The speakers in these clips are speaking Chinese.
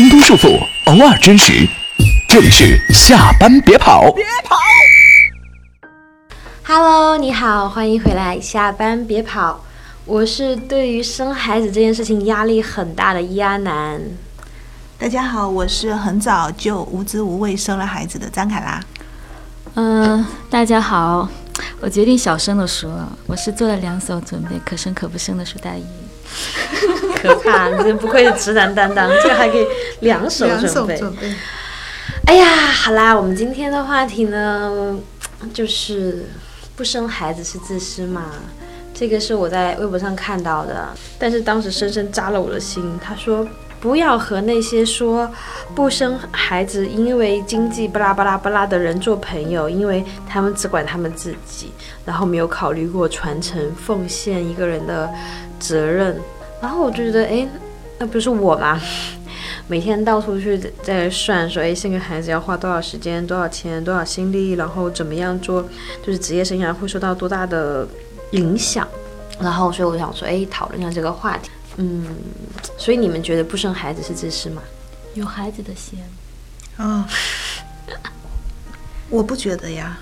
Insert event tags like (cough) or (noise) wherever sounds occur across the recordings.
京都束缚，偶尔真实。这里是下班别跑，别跑。Hello，你好，欢迎回来。下班别跑，我是对于生孩子这件事情压力很大的鸭男。大家好，我是很早就无知无畏生了孩子的张凯拉。嗯、大家好，我决定小声的说，我是做了两手准备，可生可不生的苏大姨。可怕，你不愧是直男担当，这个还可以两手准备。哎呀，好啦，我们今天的话题呢，就是不生孩子是自私嘛？这个是我在微博上看到的，但是当时深深扎了我的心。他说，不要和那些说不生孩子因为经济巴拉巴拉巴拉的人做朋友，因为他们只管他们自己，然后没有考虑过传承、奉献一个人的责任。然后我就觉得，哎，那不是我吗？(laughs) 每天到处去在算说，哎，生个孩子要花多少时间、多少钱、多少心力，然后怎么样做，就是职业生涯会受到多大的影响。然后，所以我想说，哎，讨论一下这个话题。嗯，所以你们觉得不生孩子是自私吗？有孩子的先，嗯，(laughs) 我不觉得呀。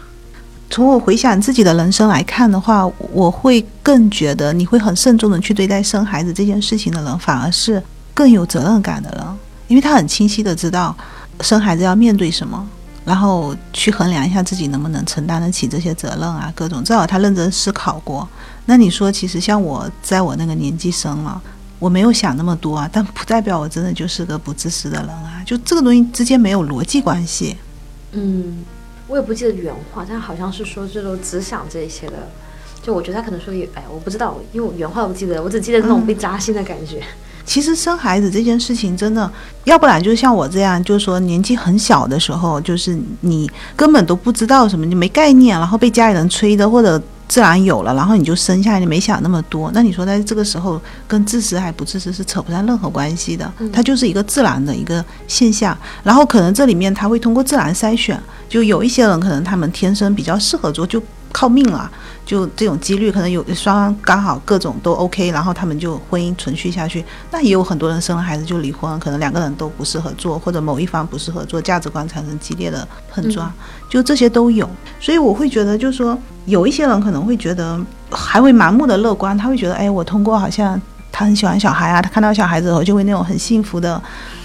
从我回想自己的人生来看的话，我会更觉得你会很慎重的去对待生孩子这件事情的人，反而是更有责任感的人，因为他很清晰的知道生孩子要面对什么，然后去衡量一下自己能不能承担得起这些责任啊，各种，至少他认真思考过。那你说，其实像我在我那个年纪生了。我没有想那么多啊，但不代表我真的就是个不自私的人啊。就这个东西之间没有逻辑关系。嗯，我也不记得原话，但好像是说这种只想这些的。就我觉得他可能说也，哎，我不知道，因为我原话我不记得，我只记得那种被扎心的感觉。(laughs) 其实生孩子这件事情真的，要不然就像我这样，就是说年纪很小的时候，就是你根本都不知道什么，你没概念，然后被家里人催的，或者自然有了，然后你就生下来，你没想那么多。那你说在这个时候跟自私还不自私是扯不上任何关系的，它就是一个自然的一个现象。然后可能这里面他会通过自然筛选，就有一些人可能他们天生比较适合做，就靠命了。就这种几率，可能有双方刚好各种都 OK，然后他们就婚姻存续下去。那也有很多人生了孩子就离婚，可能两个人都不适合做，或者某一方不适合做，价值观产生激烈的碰撞，就这些都有。所以我会觉得，就是说有一些人可能会觉得还会盲目的乐观，他会觉得，哎，我通过好像他很喜欢小孩啊，他看到小孩子后就会那种很幸福的，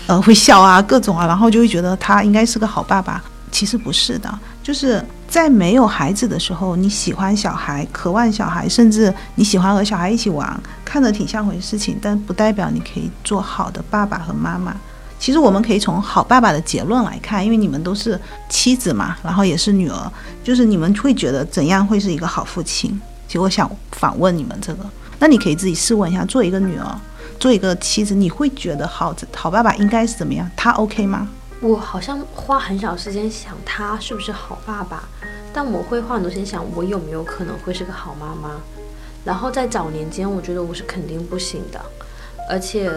呃，会笑啊，各种啊，然后就会觉得他应该是个好爸爸。其实不是的，就是在没有孩子的时候，你喜欢小孩，渴望小孩，甚至你喜欢和小孩一起玩，看着挺像回事情，但不代表你可以做好的爸爸和妈妈。其实我们可以从好爸爸的结论来看，因为你们都是妻子嘛，然后也是女儿，就是你们会觉得怎样会是一个好父亲？其实我想反问你们这个，那你可以自己试问一下，做一个女儿，做一个妻子，你会觉得好好爸爸应该是怎么样？他 OK 吗？我好像花很少时间想他是不是好爸爸，但我会花很多时间想我有没有可能会是个好妈妈。然后在早年间，我觉得我是肯定不行的，而且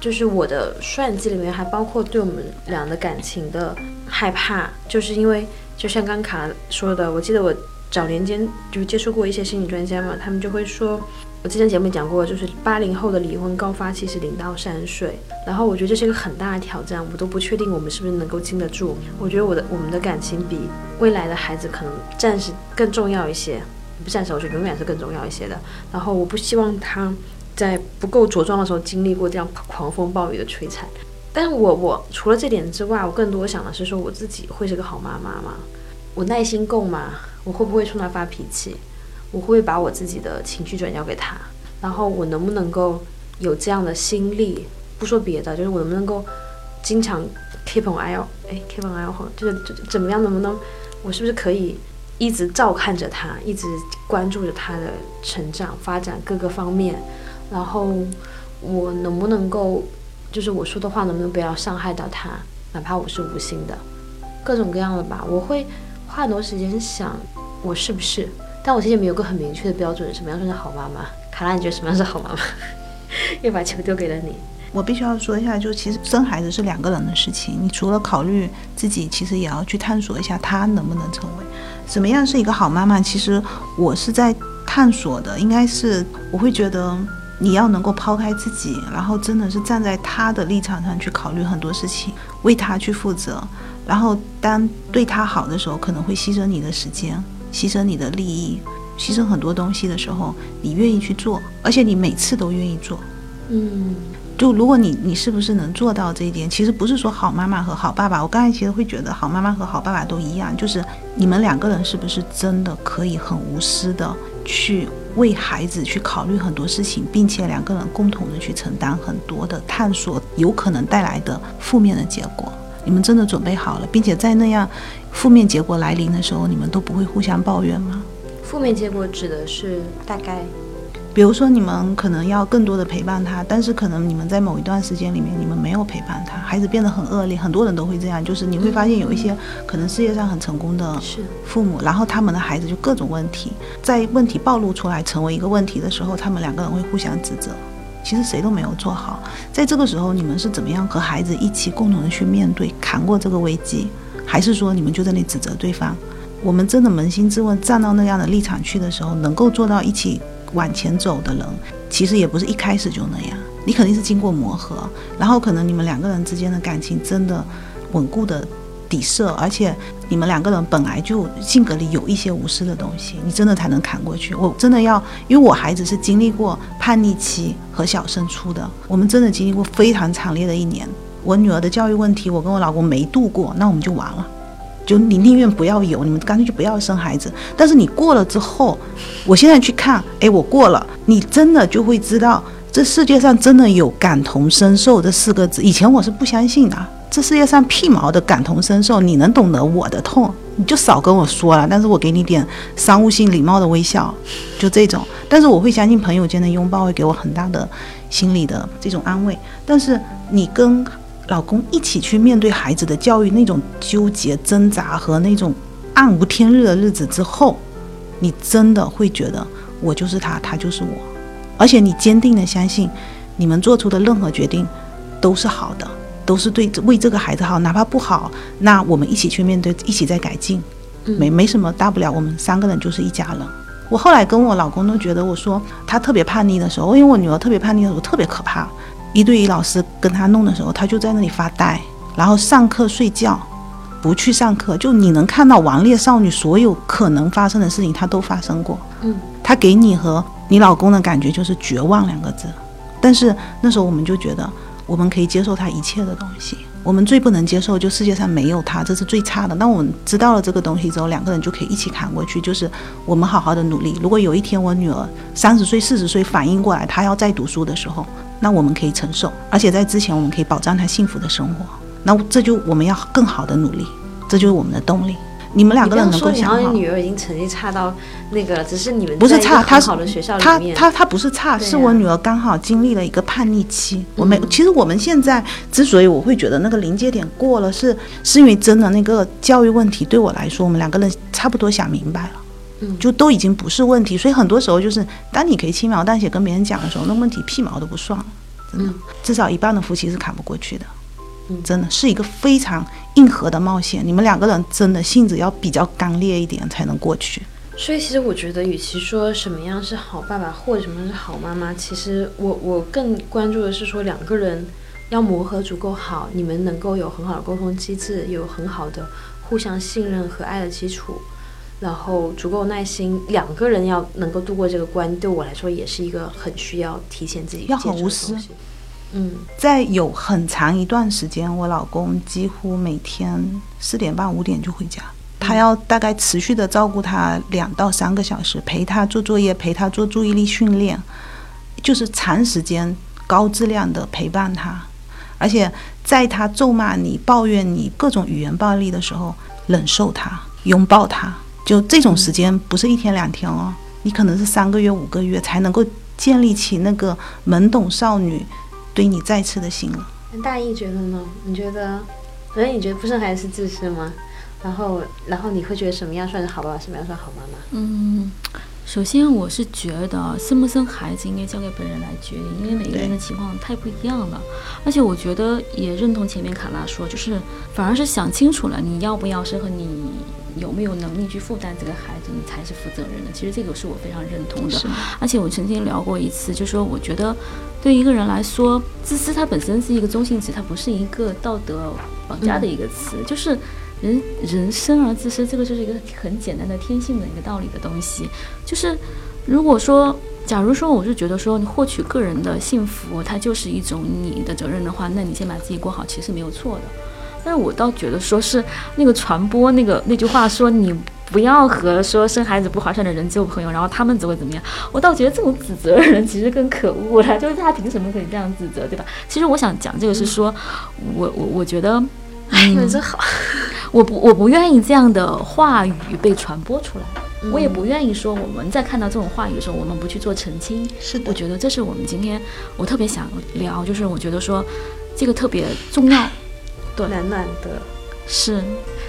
就是我的算计里面还包括对我们俩的感情的害怕，就是因为就像刚卡说的，我记得我早年间就接触过一些心理专家嘛，他们就会说。我之前节目讲过，就是八零后的离婚高发期是零到三岁，然后我觉得这是一个很大的挑战，我都不确定我们是不是能够经得住。我觉得我的我们的感情比未来的孩子可能暂时更重要一些，不暂时，我觉得永远是更重要一些的。然后我不希望他在不够茁壮的时候经历过这样狂风暴雨的摧残。但是我我除了这点之外，我更多想的是说我自己会是个好妈妈吗？我耐心够吗？我会不会冲他发脾气？我会不会把我自己的情绪转交给他？然后我能不能够有这样的心力？不说别的，就是我能不能够经常 keep on eye，哎，keep on eye，就是怎么样？能不能我是不是可以一直照看着他，一直关注着他的成长发展各个方面？然后我能不能够，就是我说的话能不能不要伤害到他？哪怕我是无心的，各种各样的吧。我会花很多时间想，我是不是？但我其实没有个很明确的标准，什么样算是好妈妈？卡拉，你觉得什么样是好妈妈？(laughs) 又把球丢给了你。我必须要说一下，就其实生孩子是两个人的事情，你除了考虑自己，其实也要去探索一下他能不能成为什么样是一个好妈妈。其实我是在探索的，应该是我会觉得你要能够抛开自己，然后真的是站在他的立场上去考虑很多事情，为他去负责。然后当对他好的时候，可能会牺牲你的时间，牺牲你的利益，牺牲很多东西的时候，你愿意去做，而且你每次都愿意做。嗯，就如果你你是不是能做到这一点？其实不是说好妈妈和好爸爸，我刚才其实会觉得好妈妈和好爸爸都一样，就是你们两个人是不是真的可以很无私的去为孩子去考虑很多事情，并且两个人共同的去承担很多的探索有可能带来的负面的结果。你们真的准备好了，并且在那样负面结果来临的时候，你们都不会互相抱怨吗？负面结果指的是大概比如说，你们可能要更多的陪伴他，但是可能你们在某一段时间里面，你们没有陪伴他，孩子变得很恶劣。很多人都会这样，就是你会发现有一些可能事业上很成功的父母，然后他们的孩子就各种问题，在问题暴露出来成为一个问题的时候，他们两个人会互相指责。其实谁都没有做好，在这个时候，你们是怎么样和孩子一起共同的去面对、扛过这个危机，还是说你们就在那里指责对方？我们真的扪心自问，站到那样的立场去的时候，能够做到一起往前走的人，其实也不是一开始就那样，你肯定是经过磨合，然后可能你们两个人之间的感情真的稳固的底色，而且你们两个人本来就性格里有一些无私的东西，你真的才能扛过去。我真的要，因为我孩子是经历过叛逆期和小升初的，我们真的经历过非常惨烈的一年。我女儿的教育问题，我跟我老公没度过，那我们就完了。就你宁愿不要有，你们干脆就不要生孩子。但是你过了之后，我现在去看，哎，我过了，你真的就会知道，这世界上真的有感同身受这四个字。以前我是不相信的，这世界上屁毛的感同身受，你能懂得我的痛，你就少跟我说了。但是我给你点商务性礼貌的微笑，就这种。但是我会相信朋友间的拥抱会给我很大的心理的这种安慰。但是你跟老公一起去面对孩子的教育那种纠结挣扎和那种暗无天日的日子之后，你真的会觉得我就是他，他就是我，而且你坚定的相信，你们做出的任何决定都是好的，都是对为这个孩子好，哪怕不好，那我们一起去面对，一起在改进，没没什么大不了，我们三个人就是一家人。我后来跟我老公都觉得，我说他特别叛逆的时候，因为我女儿特别叛逆的时候特别可怕。一对一老师跟他弄的时候，他就在那里发呆，然后上课睡觉，不去上课。就你能看到王烈少女所有可能发生的事情，他都发生过。嗯，他给你和你老公的感觉就是绝望两个字。但是那时候我们就觉得，我们可以接受他一切的东西。我们最不能接受就世界上没有他，这是最差的。那我们知道了这个东西之后，两个人就可以一起扛过去。就是我们好好的努力。如果有一天我女儿三十岁、四十岁反应过来，她要再读书的时候，那我们可以承受，而且在之前我们可以保障她幸福的生活。那这就我们要更好的努力，这就是我们的动力。你们两个人能够想好。你女儿已经成绩差到那个，只是你们不是差，她好的学校她她她不是差，是我女儿刚好经历了一个叛逆期。我没，其实我们现在之所以我会觉得那个临界点过了，是是因为真的那个教育问题对我来说，我们两个人差不多想明白了，嗯，就都已经不是问题。所以很多时候就是当你可以轻描淡写跟别人讲的时候，那问题屁毛都不算了，真的，至少一半的夫妻是扛不过去的。真的是一个非常硬核的冒险，你们两个人真的性子要比较刚烈一点才能过去。所以其实我觉得，与其说什么样是好爸爸或者什么是好妈妈，其实我我更关注的是说两个人要磨合足够好，你们能够有很好的沟通机制，有很好的互相信任和爱的基础，然后足够耐心，两个人要能够度过这个关，对我来说也是一个很需要提前自己要很无私。嗯，在有很长一段时间，我老公几乎每天四点半五点就回家，他要大概持续的照顾他两到三个小时，陪他做作业，陪他做注意力训练，就是长时间高质量的陪伴他，而且在他咒骂你、抱怨你各种语言暴力的时候，忍受他，拥抱他，就这种时间不是一天两天哦，你可能是三个月、五个月才能够建立起那个懵懂少女。对你再次的信了。大义觉得呢？你觉得，所以你觉得不生孩子是自私吗？然后，然后你会觉得什么样算是好爸爸，什么样算好妈妈？嗯，首先我是觉得生不生孩子应该交给本人来决定，因为每个人的情况太不一样了。而且我觉得也认同前面卡拉说，就是反而是想清楚了你要不要生和你有没有能力去负担这个孩子，你才是负责任的。其实这个是我非常认同的。是而且我曾经聊过一次，就说我觉得对一个人来说，自私它本身是一个中性词，它不是一个道德绑架的一个词，就是人人生而自私，这个就是一个很简单的天性的一个道理的东西。就是如果说，假如说我是觉得说你获取个人的幸福，它就是一种你的责任的话，那你先把自己过好，其实没有错的。但是我倒觉得说是那个传播那个那句话说你不要和说生孩子不划算的人做朋友，然后他们只会怎么样？我倒觉得这种指责的人其实更可恶了，就是他凭什么可以这样指责，对吧？(laughs) 其实我想讲这个是说，我我我觉得，哎，你们真好。我不我不愿意这样的话语被传播出来，我也不愿意说我们在看到这种话语的时候，我们不去做澄清。是的我觉得这是我们今天我特别想聊，就是我觉得说这个特别重要，对暖暖的。是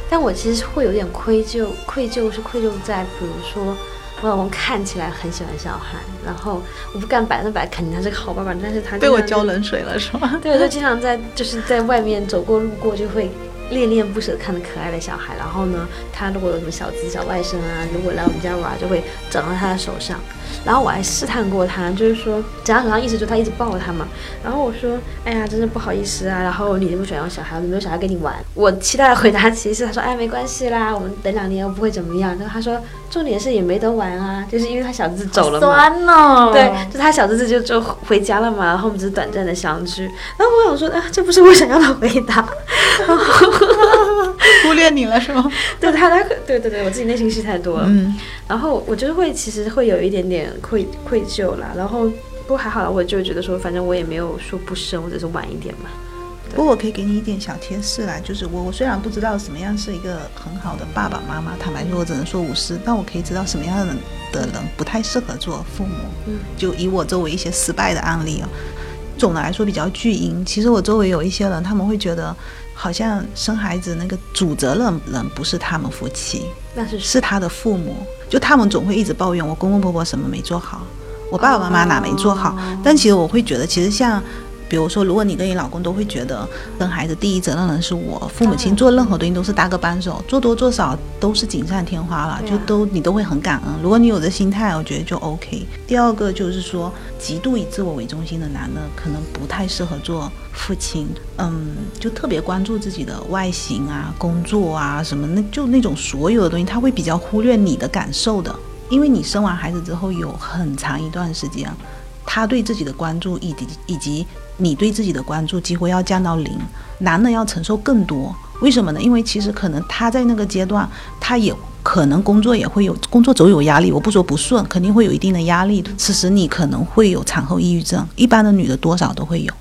但我其实会有点愧疚，愧疚是愧疚在，比如说我老公看起来很喜欢小孩，然后我不敢百分百肯定他是个好爸爸，但是他被我浇冷水了是吗？对，我就经常在就是在外面走过路过，就会恋恋不舍看着可爱的小孩。然后呢，他如果有什么小侄小外甥啊，如果来我们家玩，就会长到他的手上。然后我还试探过他，就是说长到手上一直就他一直抱他嘛。然后我说，哎呀，真是不好意思啊。然后你不喜欢有小孩，有没有小孩跟你玩？我期待的回答其实是他说，哎，没关系啦，我们等两年又不会怎么样。然后他说，重点是也没得玩啊，就是因为他小侄子走了嘛。酸哦，对，就他小侄子就就回家了嘛，然后我们只是短暂的相聚。然后我想说，啊，这不是我想要的回答。(laughs) 忽略你了是吗？(laughs) 对他，他对对对，我自己内心戏太多了。嗯，然后我就是会，其实会有一点点愧愧疚啦。然后不过还好啦，我就觉得说，反正我也没有说不生，或者是晚一点嘛。不过我可以给你一点小贴士啦，就是我我虽然不知道什么样是一个很好的爸爸妈妈，坦白说我只能说无私，但我可以知道什么样的人的人不太适合做父母。嗯，就以我周围一些失败的案例啊，总的来说比较巨婴。其实我周围有一些人，他们会觉得好像生孩子那个主责任人不是他们夫妻，那是是他的父母，就他们总会一直抱怨我公公婆婆什么没做好，我爸爸妈妈哪没做好。但其实我会觉得，其实像。比如说，如果你跟你老公都会觉得生孩子第一责任人是我，父母亲做任何东西都是搭个帮手，做多做少都是锦上添花了，啊就都你都会很感恩。如果你有这心态，我觉得就 OK。第二个就是说，极度以自我为中心的男的可能不太适合做父亲，嗯，就特别关注自己的外形啊、工作啊什么，那就那种所有的东西，他会比较忽略你的感受的，因为你生完孩子之后有很长一段时间，他对自己的关注以及以及你对自己的关注几乎要降到零，男的要承受更多。为什么呢？因为其实可能他在那个阶段，他也可能工作也会有工作总有压力，我不说不顺，肯定会有一定的压力。此时你可能会有产后抑郁症，一般的女的多少都会有。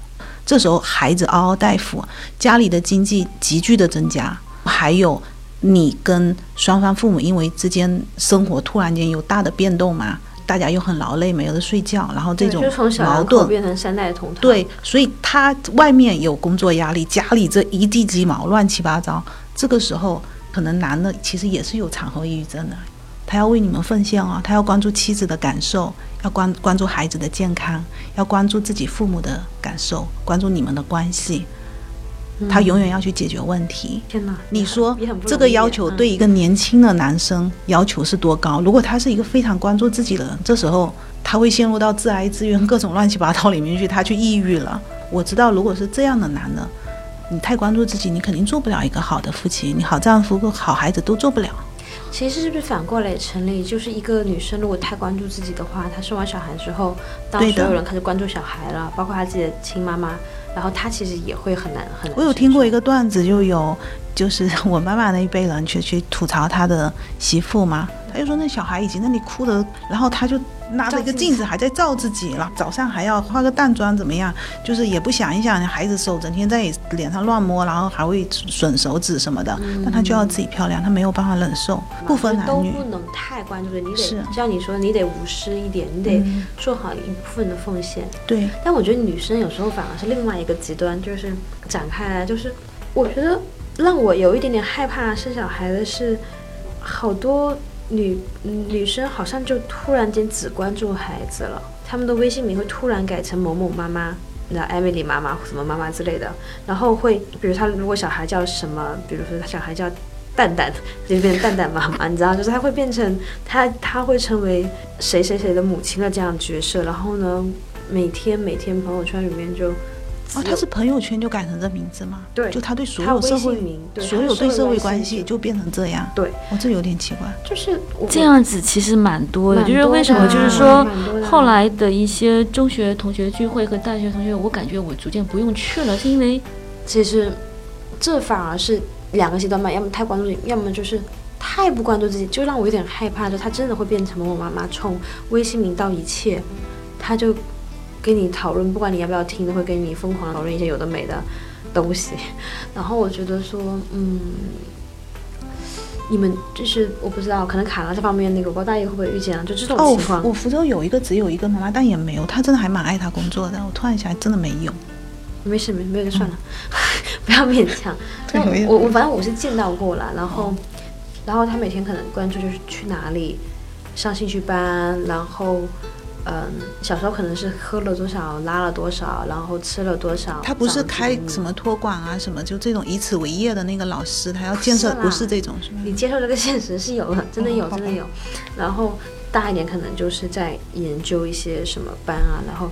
这时候孩子嗷嗷待哺，家里的经济急剧的增加，还有你跟双方父母因为之间生活突然间有大的变动嘛，大家又很劳累，没有的睡觉，然后这种矛盾变成三代同堂。对，所以他外面有工作压力，家里这一地鸡毛乱七八糟，这个时候可能男的其实也是有产后抑郁症的，他要为你们奉献哦，他要关注妻子的感受，要关关注孩子的健康，要关注自己父母的感受，关注你们的关系，他永远要去解决问题。天哪，你说这个要求对一个年轻的男生要求是多高？如果他是一个非常关注自己的人，这时候他会陷入到自哀自怨、各种乱七八糟里面去，他去抑郁了。我知道，如果是这样的男的，你太关注自己，你肯定做不了一个好的父亲，你好丈夫、好孩子都做不了。其实是不是反过来也成立？就是一个女生如果太关注自己的话，她生完小孩之后，当所有人开始关注小孩了，包括她自己的亲妈妈，然后她其实也会很难很难。我有听过一个，段子，就有就是 (laughs) 我妈妈那一辈人去去吐槽她的媳妇嘛，她就说那小孩已经那里哭的，然后她就拿着一个镜子还在照自己了，早上还要化个淡妆怎么样，就是也不想一想孩子手整天在脸上乱摸，然后还会损手指什么的，但她就要自己漂亮，她没有办法忍受，不分男女都不。能太关注的，你得是像你说，你得无私一点，你得嗯做好一部分的奉献。对，但我觉得女生有时候反而是另外一个极端，就是展开来，就是我觉得让我有一点点害怕生小孩的是，好多女女生好像就突然间只关注孩子了，她们的微信名会突然改成某某妈妈。那艾米丽妈妈什么妈妈之类的，然后会，比如她如果小孩叫什么，比如说她小孩叫蛋蛋，就变蛋蛋妈妈，你知道，就是他会变成他他会成为谁谁谁的母亲的这样角色，然后呢，每天每天朋友圈里面就哦，他是朋友圈就改成这名字吗？对就他对所有社会名对所有对社会关系就变成这样。对，哦，这有点奇怪。就是这样子其实蛮多的，蛮就是为什么？就是说后来的一些中学同学聚会和大学同学，我感觉我逐渐不用去了，是因为其实这反而是两个极端吧，要么太关注自己，要么就是太不关注自己，就让我有点害怕，就他真的会变成某某妈妈，从微信名到一切，他就跟你讨论，不管你要不要听，都会跟你疯狂讨论一些有的没的东西。(laughs) 然后我觉得说，嗯。你们就是我不知道，可能卡拉这方面那个，我不知道大爷会不会遇见啊？就这种哦情况，，我福州有一个只有一个妈妈，但也没有，她真的还蛮爱她工作的。我突然想，真的没有。没事没没有就算了，(laughs) 不要勉强。(laughs) 我我反正我是见到过了，然后然后他每天可能关注就是去哪里上兴趣班，然后嗯小时候可能是喝了多少拉了多少，然后吃了多少。他不是开？什么托管啊，什么就这种以此为业的那个老师，他要建设是不是这种，是吗？你接受这个现实是有的，真的有，哦真的有。然后大一点可能就是在研究一些什么班啊，然后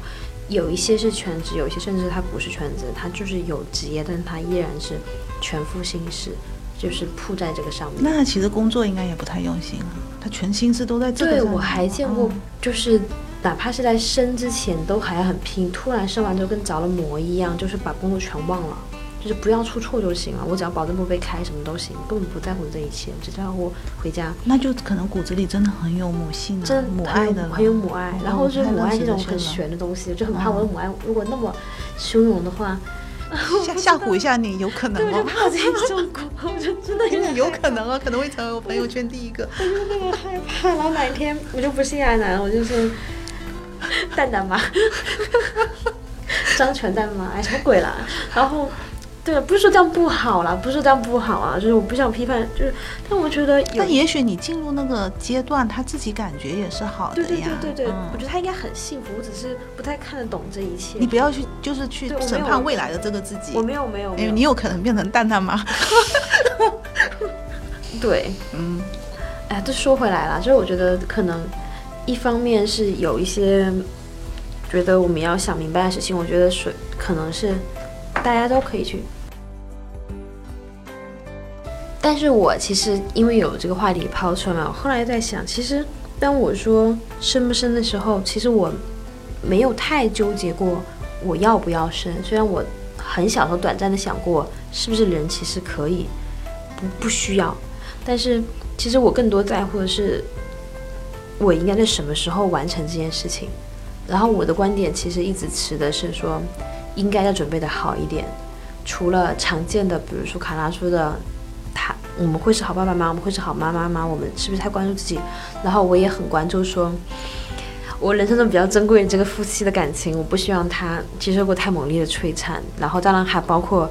有一些是全职，有一些甚至他不是全职，他就是有职业，但他依然是全副心思，就是扑在这个上面。那其实工作应该也不太用心啊，他全心思都在这个对，上面。我还见过嗯，就是哪怕是在生之前都还很拼，突然生完之后跟着了魔一样，就是把工作全忘了，就是不要出错就行了，我只要保证不被开，什么都行，根本不在乎这一切，只在乎回家。那就可能骨子里真的很有母性啊，真母爱的，很有母爱哦，然后就是母爱这种很玄的东西，就很怕我的母爱如果那么汹涌的话，吓吓唬一下你，有可能对，我。怕自己中毒，我就真的有点 (laughs) 有可能啊，可能会成为我朋友圈第一个。我就那么害怕，然后哪一天 (laughs) 我就不是亚男，我就是 (laughs) 蛋蛋妈，(laughs) 张全蛋妈，哎，什么鬼啦？然后，对了，不是说这样不好啦，不是说这样不好啊，就是我不想批判，就是，但我觉得有但，也许你进入那个阶段，他自己感觉也是好的对对呀。对对对，嗯我觉得他应该很幸福，我只是不太看得懂这一切。你不要去，就是去审判未来的这个自己我。没有没有没有，因为你有可能变成蛋蛋妈。(laughs) 对，嗯，哎，这说回来了，就是我觉得可能一方面是有一些觉得我们要想明白的事情，我觉得是可能是大家都可以去。但是我其实因为有这个话题抛出来嘛，我后来在想，其实当我说生不生的时候，其实我没有太纠结过我要不要生。虽然我很小时候短暂的想过，是不是人其实可以不不需要，但是其实我更多在乎的是，我应该在什么时候完成这件事情。然后我的观点其实一直持的是说，应该要准备的好一点。除了常见的，比如说卡拉说的，他我们会是好爸爸吗？我们会是好妈妈吗？我们是不是太关注自己？然后我也很关注说，我人生中比较珍贵的这个夫妻的感情，我不希望他接受过太猛烈的摧残。然后当然还包括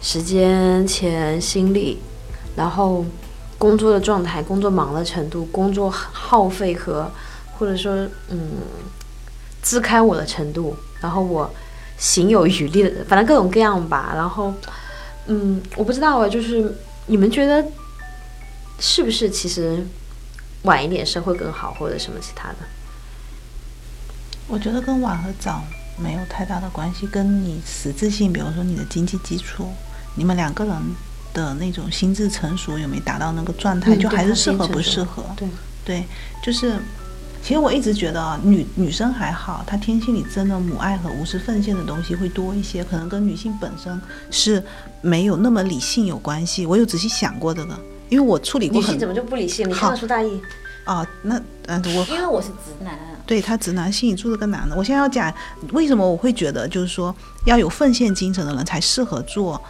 时间、钱、心力，然后工作的状态、工作忙的程度、工作耗费和或者说嗯支开我的程度，然后我行有余力的，反正各种各样吧。然后嗯，我不知道啊，就是你们觉得是不是其实晚一点生会更好，或者什么其他的？我觉得跟晚和早没有太大的关系，跟你实质性，比如说你的经济基础，你们两个人的那种心智成熟有没有达到那个状态，嗯就还是适合不适合。对，对，就是，其实我一直觉得啊，女女生还好，她天性里真的母爱和无私奉献的东西会多一些，可能跟女性本身是没有那么理性有关系。我有仔细想过这个，因为我处理过很女性怎么就不理性？你好看得出大意？啊，那嗯，我因为我是直男，啊对他直男心里住了个男的。我现在要讲为什么我会觉得，就是说要有奉献精神的人才适合做，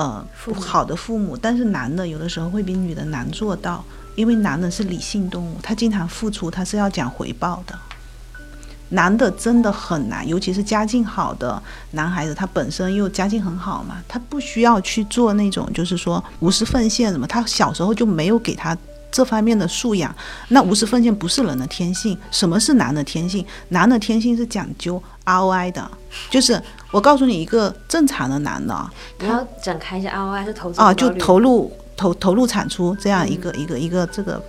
呃，父好的父母。但是男的有的时候会比女的难做到，因为男的是理性动物，他经常付出，他是要讲回报的。男的真的很难，尤其是家境好的男孩子，他本身又家境很好嘛，他不需要去做那种就是说无私奉献什么，他小时候就没有给他这方面的素养。那无私奉献不是人的天性，什么是男的天性？男的天性是讲究 ROI 的，就是我告诉你一个正常的男的啊，你要展开一下 ROI 是投资啊，就投入投投入产出这样一个一个一个这个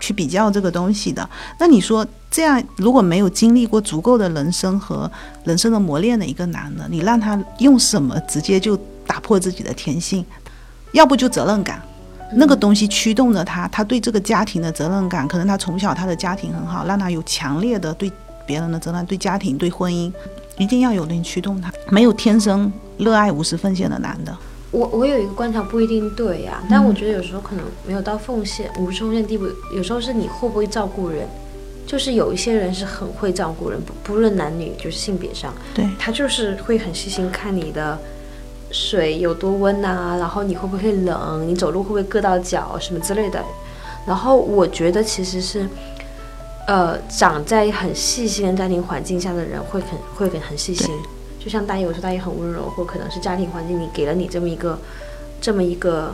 去比较这个东西的。那你说这样如果没有经历过足够的人生和人生的磨练的一个男的，你让他用什么直接就打破自己的天性？要不就责任感，那个东西驱动着他，他对这个家庭的责任感，可能他从小他的家庭很好，让他有强烈的对别人的责任，对家庭、对婚姻，一定要有人驱动他，没有天生热爱无私奉献的男的。我我有一个观察不一定对呀、但我觉得有时候可能没有到奉献无私奉献地步，有时候是你会不会照顾人，就是有一些人是很会照顾人，不不论男女，就是性别上，对，他就是会很细心看你的水有多温呐、然后你会不会冷，你走路会不会硌到脚什么之类的。然后我觉得其实是，呃，长在很细心的家庭环境下的人会很会很很细心。就像大爷，我说大爷很温柔，或可能是家庭环境你给了你这么一个这么一个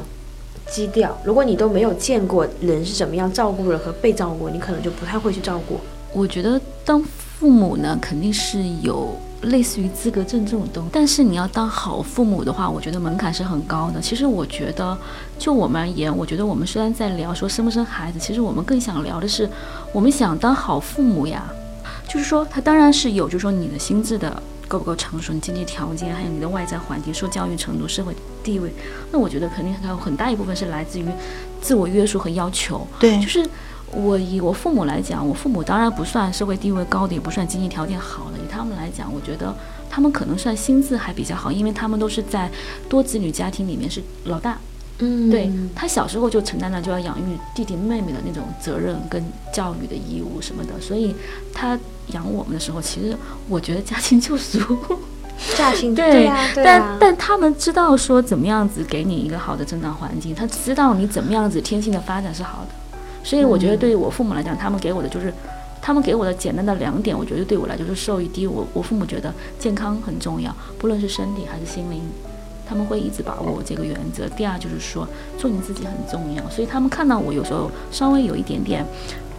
基调。如果你都没有见过人是怎么样照顾人和被照顾，你可能就不太会去照顾。我觉得当父母呢，肯定是有类似于资格证这种东西，但是你要当好父母的话，我觉得门槛是很高的。其实我觉得，就我们而言，我觉得我们虽然在聊说生不生孩子，其实我们更想聊的是，我们想当好父母呀。就是说，他当然是有，就是说你的心智的够不够成熟，你经济条件，还有你的外在环境、受教育程度、社会地位，那我觉得肯定还有很大一部分是来自于自我约束和要求。对就，是我以我父母来讲，我父母当然不算社会地位高的，也不算经济条件好的。以他们来讲，我觉得他们可能算薪资还比较好，因为他们都是在多子女家庭里面是老大。嗯对他小时候就承担了就要养育弟弟妹妹的那种责任跟教育的义务什么的，所以他养我们的时候，其实我觉得驾轻就熟。驾轻对呀、对但呀、但他们知道说怎么样子给你一个好的成长环境，他知道你怎么样子天性的发展是好的，所以我觉得对于我父母来讲，他们给我的就是，他们给我的简单的两点，我觉得对我来说是受益。第一，我我父母觉得健康很重要，不论是身体还是心灵，他们会一直把握这个原则。第二就是说，做你自己很重要，所以他们看到我有时候稍微有一点点。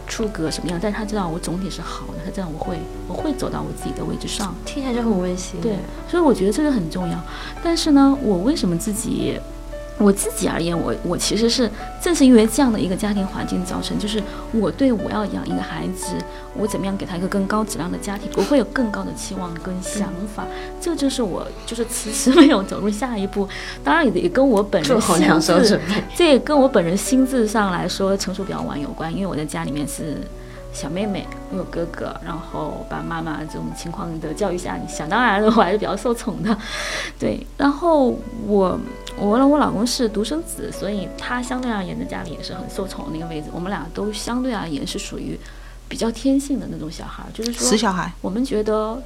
出格什么样？但是他知道我总体是好的，他知道我会我会走到我自己的位置上。听起来就很温馨。对，所以我觉得这个很重要。但是呢，我为什么自己，我自己而言，我我其实是正是因为这样的一个家庭环境造成，就是我对我要养一个孩子，我怎么样给他一个更高质量的家庭，我会有更高的期望跟想法。这就是我就是迟迟没有走入下一步。当然也也跟我本人心智。这也跟我本人心智上来说成熟比较晚有关，因为我在家里面是小妹妹，我有哥哥，然后爸爸妈妈这种情况的教育下，你想当然了，我还是比较受宠的，对。然后我我我老公是独生子，所以他相对而言在家里也是很受宠的那个位置。我们俩都相对而言是属于比较天性的那种小孩儿，就是说死小孩，我们觉得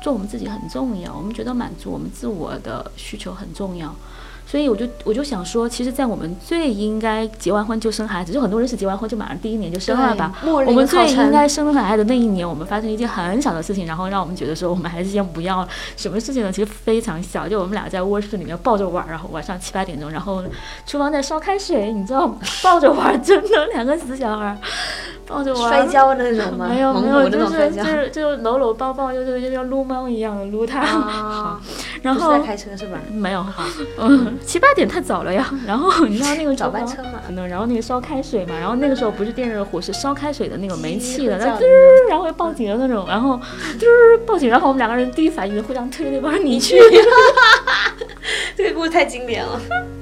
做我们自己很重要，我们觉得满足我们自我的需求很重要。所以我就我就想说，其实，在我们最应该结完婚就生孩子，就很多人是结完婚就马上第一年就生了吧。我们最应该生了孩子那一年，我们发生一件很小的事情，然后让我们觉得说我们还是先不要了。什么事情呢？其实非常小，就我们俩在卧室里面抱着玩，然后晚上七八点钟，然后厨房在烧开水，你知道，抱着玩，真的两个死小孩抱着玩，摔跤那种吗？没有没有，就是。就是就是搂搂抱抱，就是就像撸猫一样的撸它。啊，然后在开车是吧？没有，嗯，七八点太早了呀。(laughs) 然后你知道那个早班车嘛。嗯，然后那个烧开水嘛，然后那个时候不是电热壶，是烧开水的那个煤气的，会叫那嘟儿，然后会报警的那种，然后嘟儿报警，然后我们两个人第一反应互相推那边你去，(laughs) 这个故事太经典了。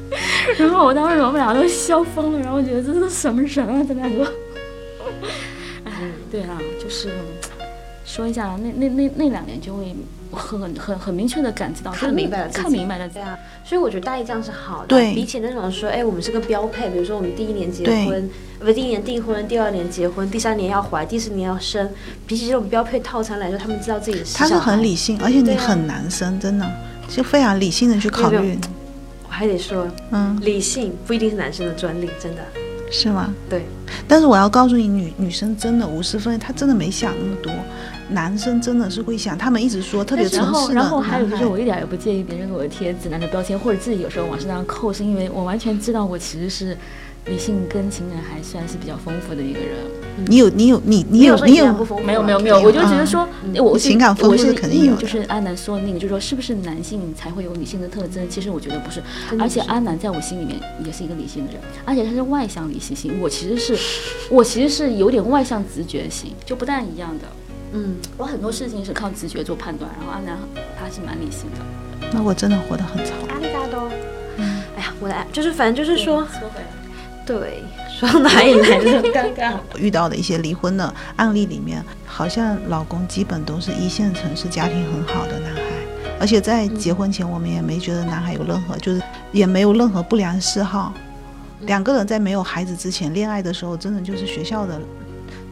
(laughs) 然后我当时我们俩都笑疯了，然后觉得这是什么人啊，这两个。哎，对啊，就是说一下，那那那那两年就会很很很明确的感知到，看明白了看明白了自己对。啊，所以我觉得大一这样是好的，对比起那种说，哎，我们是个标配，比如说我们第一年结对婚，不是第一年订婚，第二年结婚，第三年要怀，第四年要生，比起这种标配套餐来说，他们知道自己的他是很理性，而且你很难生，真的就非常理性的去考虑我还得说，嗯，理性不一定是男生的专利，真的。是吗？对，但是我要告诉你，女女生真的无私奉献，她真的没想那么多。男生真的是会想，他们一直说，特别然后，城市的然后还有就是，我一点也不介意别人给我贴直男的标签，或者自己有时候往身上扣，是因为我完全知道我其实是理性跟情感还算是比较丰富的一个人。你有你有你你有你有没有没有没有，我就觉得说，我情感丰富我是是肯定有。就是安南说的那个，就是说是不是男性才会有女性的特征？其实我觉得不是，而且安南在我心里面也是一个理性的人，而且他是外向理性型，我其实是我其实是有点外向直觉型，就不但一样的。嗯，我很多事情是靠直觉做判断，然后阿南他是蛮理性的。那我真的活得很糙。阿里嘎多。哎呀，我的爱就是反正就是说，对，说到哪里来的尴尬。我遇到的一些离婚的案例里面，好像老公基本都是一线城市家庭很好的男孩，而且在结婚前我们也没觉得男孩有任何，就是也没有任何不良嗜好。两个人在没有孩子之前恋爱的时候，真的就是学校的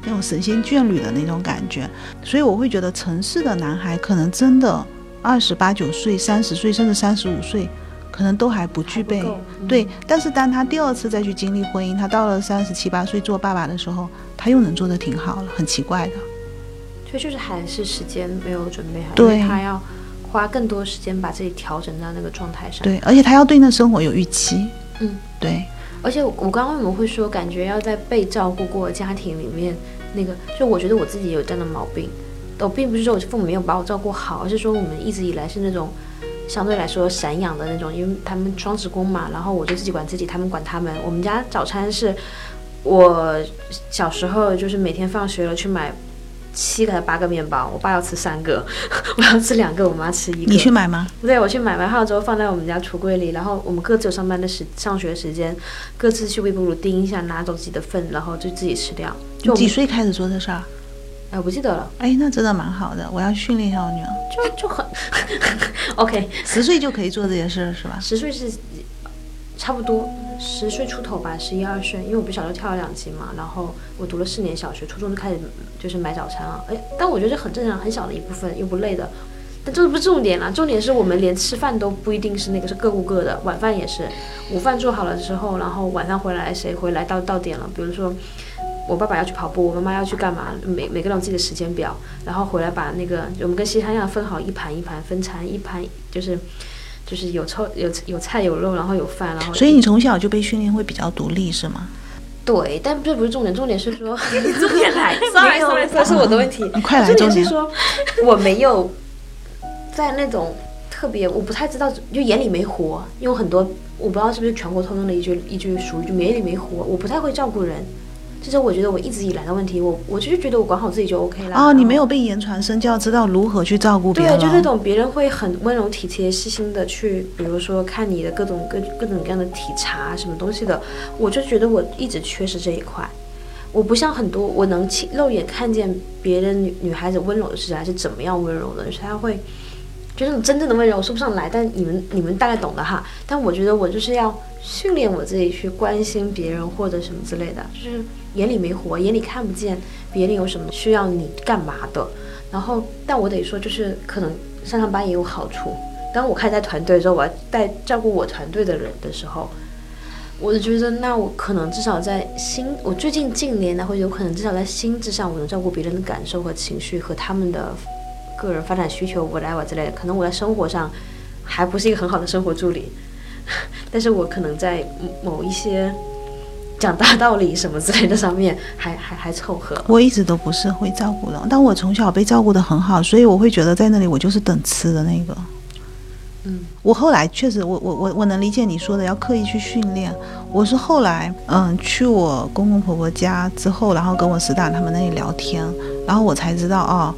那种神仙眷侣的那种感觉。所以我会觉得城市的男孩可能真的二十八九岁、三十岁甚至三十五岁，可能都还不具备。对，但是当他第二次再去经历婚姻，他到了三十七八岁做爸爸的时候，他又能做得挺好了，很奇怪的。所以就是还是时间没有准备好，对他要花更多时间把自己调整到那个状态上。，对，而且他要对那生活有预期。嗯，对，而且我我刚刚为什么会说感觉要在被照顾过的家庭里面，那个就我觉得我自己有这样的毛病，我并不是说我父母没有把我照顾好，而是说我们一直以来是那种。相对来说散养的那种，因为他们双职工嘛，然后我就自己管自己，他们管他们。我们家早餐是我小时候就是每天放学了去买七个还是八个面包，我爸要吃三个，(laughs) 我要吃两个，我妈吃一个。你去买吗？对，我去买买好之后放在我们家橱柜里，然后我们各自有上班的时、上学时间，各自去微波炉叮一下，拿走自己的份，然后就自己吃掉。就几岁开始做这事儿？哎，我不记得了，哎，那真的蛮好的，我要训练一下我女儿。就就很 (laughs) OK，十岁就可以做这些事儿是吧？十岁是差不多十岁出头吧，十一二岁，因为我不小时候跳了两级嘛，然后我读了四年小学，初中就开始就是买早餐啊，哎，但我觉得这很正常，很小的一部分，又不累的。但这不是重点啦，重点是我们连吃饭都不一定是那个，是各顾各的。晚饭也是，午饭做好了之后，然后晚上回来谁回来到到点了，比如说我爸爸要去跑步，我妈妈要去干嘛，每每个人有自己的时间表，然后回来把那个我们跟西餐一样分好一盘一盘分餐，一盘就是就是有臭有有菜有肉，然后有饭，然后所以你从小就被训练会比较独立是吗？对，但这不是重点，重点是说重点来，(laughs) sorry sorry，这是我的问题。你快来重点重点是说，我没有在那种特别，我不太知道，就眼里没活，因为很多我不知道是不是全国通用的一句一句俗语，就眼里没活，我不太会照顾人。这是我觉得我一直以来的问题，我我就是觉得我管好自己就 OK 啦。哦，你没有。被言传身教，知道如何去照顾别人对，就那种别人会很温柔体贴、细心的去，比如说看你的各种各各种各样的体察什么东西的，我就觉得我一直缺失这一块。我不像很多，我能亲肉眼看见别人女女孩子温柔的是还是怎么样温柔的，就是她会，就那种真正的温柔，我说不上来，但你们你们大概懂的哈。但我觉得我就是要训练我自己去关心别人或者什么之类的，就是眼里没活，眼里看不见别人有什么需要你干嘛的。然后，但我得说，就是可能上上班也有好处。当我开在团队的时候，我要带照顾我团队的人的时候，我就觉得，那我可能至少在心，我最近近年来会有可能至少在心智上，我能照顾别人的感受和情绪和他们的个人发展需求，whatever 之类的。可能我在生活上还不是一个很好的生活助理，(laughs) 但是我可能在某一些讲大道理什么之类的上面还还还凑合。我一直都不是会照顾人，但我从小被照顾的很好，所以我会觉得在那里我就是等吃的那个。嗯，我后来确实，我我我我能理解你说的要刻意去训练。我是后来，嗯，去我公公婆婆家之后，然后跟我死党他们那里聊天，然后我才知道哦，